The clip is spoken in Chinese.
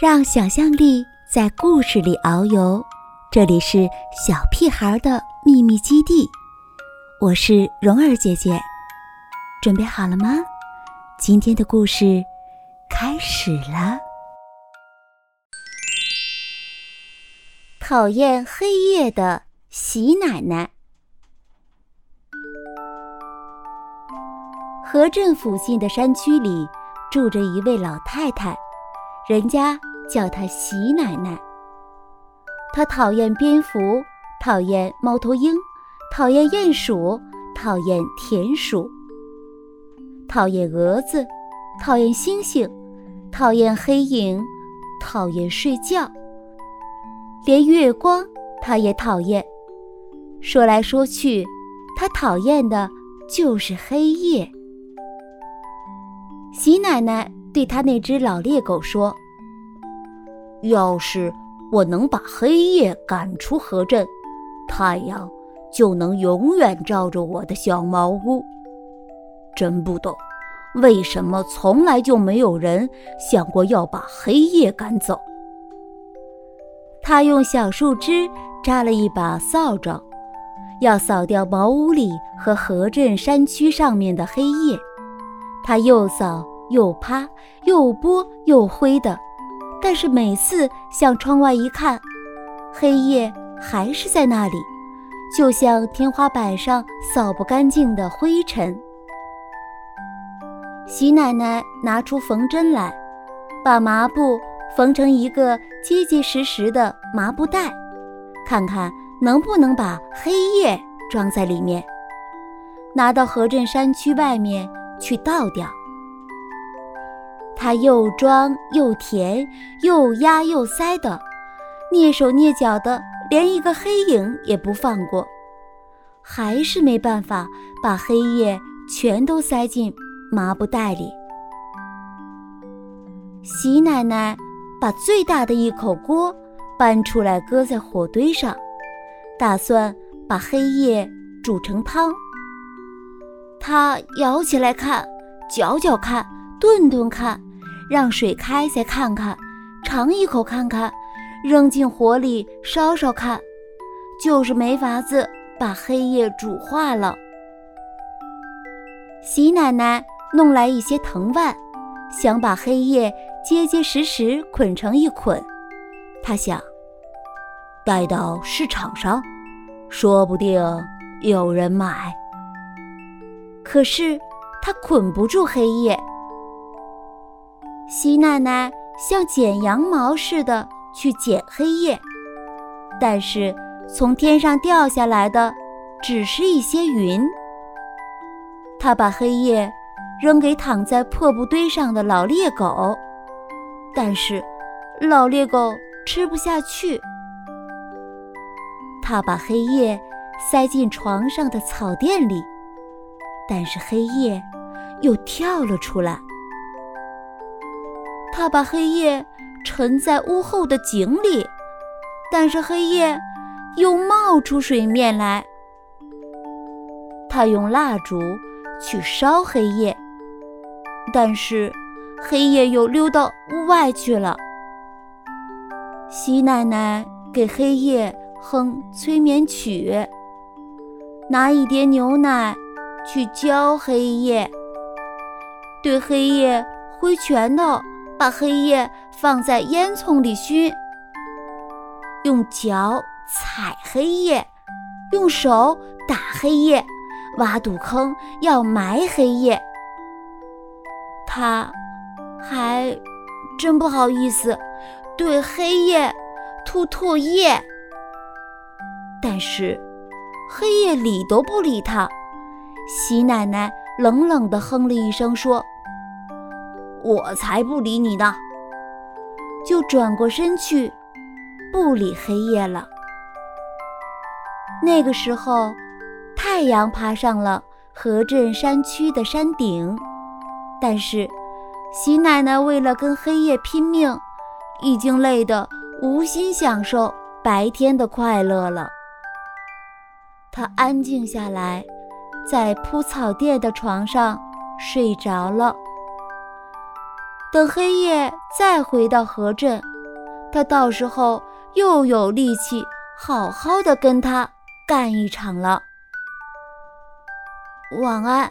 让想象力在故事里遨游，这里是小屁孩的秘密基地。我是蓉儿姐姐，准备好了吗？今天的故事开始了。讨厌黑夜的喜奶奶。河镇附近的山区里住着一位老太太，人家。叫她喜奶奶。她讨厌蝙蝠，讨厌猫头鹰，讨厌鼹鼠，讨厌田鼠，讨厌蛾子，讨厌星星，讨厌黑影，讨厌睡觉。连月光她也讨厌。说来说去，她讨厌的就是黑夜。喜奶奶对她那只老猎狗说。要是我能把黑夜赶出河镇，太阳就能永远照着我的小茅屋。真不懂，为什么从来就没有人想过要把黑夜赶走？他用小树枝扎了一把扫帚，要扫掉茅屋里和河镇山区上面的黑夜。他又扫又趴，又拨又挥的。但是每次向窗外一看，黑夜还是在那里，就像天花板上扫不干净的灰尘。喜奶奶拿出缝针来，把麻布缝成一个结结实实的麻布袋，看看能不能把黑夜装在里面，拿到河镇山区外面去倒掉。他又装又填，又压又塞的，蹑手蹑脚的，连一个黑影也不放过，还是没办法把黑夜全都塞进麻布袋里。喜奶奶把最大的一口锅搬出来，搁在火堆上，打算把黑夜煮成汤。他舀起来看，搅搅看，炖炖看。让水开，再看看，尝一口看看，扔进火里烧烧看，就是没法子把黑夜煮化了。喜奶奶弄来一些藤蔓，想把黑夜结结实实捆成一捆。她想，带到市场上，说不定有人买。可是她捆不住黑夜。喜奶奶像剪羊毛似的去剪黑夜，但是从天上掉下来的只是一些云。她把黑夜扔给躺在破布堆上的老猎狗，但是老猎狗吃不下去。她把黑夜塞进床上的草垫里，但是黑夜又跳了出来。他把黑夜沉在屋后的井里，但是黑夜又冒出水面来。他用蜡烛去烧黑夜，但是黑夜又溜到屋外去了。喜奶奶给黑夜哼催眠曲，拿一碟牛奶去浇黑夜，对黑夜挥拳头。把黑夜放在烟囱里熏，用脚踩黑夜，用手打黑夜，挖土坑要埋黑夜。他还真不好意思对黑夜吐唾液，但是黑夜理都不理他。喜奶奶冷冷地哼了一声说。我才不理你呢！就转过身去，不理黑夜了。那个时候，太阳爬上了河镇山区的山顶，但是喜奶奶为了跟黑夜拼命，已经累得无心享受白天的快乐了。她安静下来，在铺草垫的床上睡着了。等黑夜再回到河镇，他到时候又有力气好好的跟他干一场了。晚安。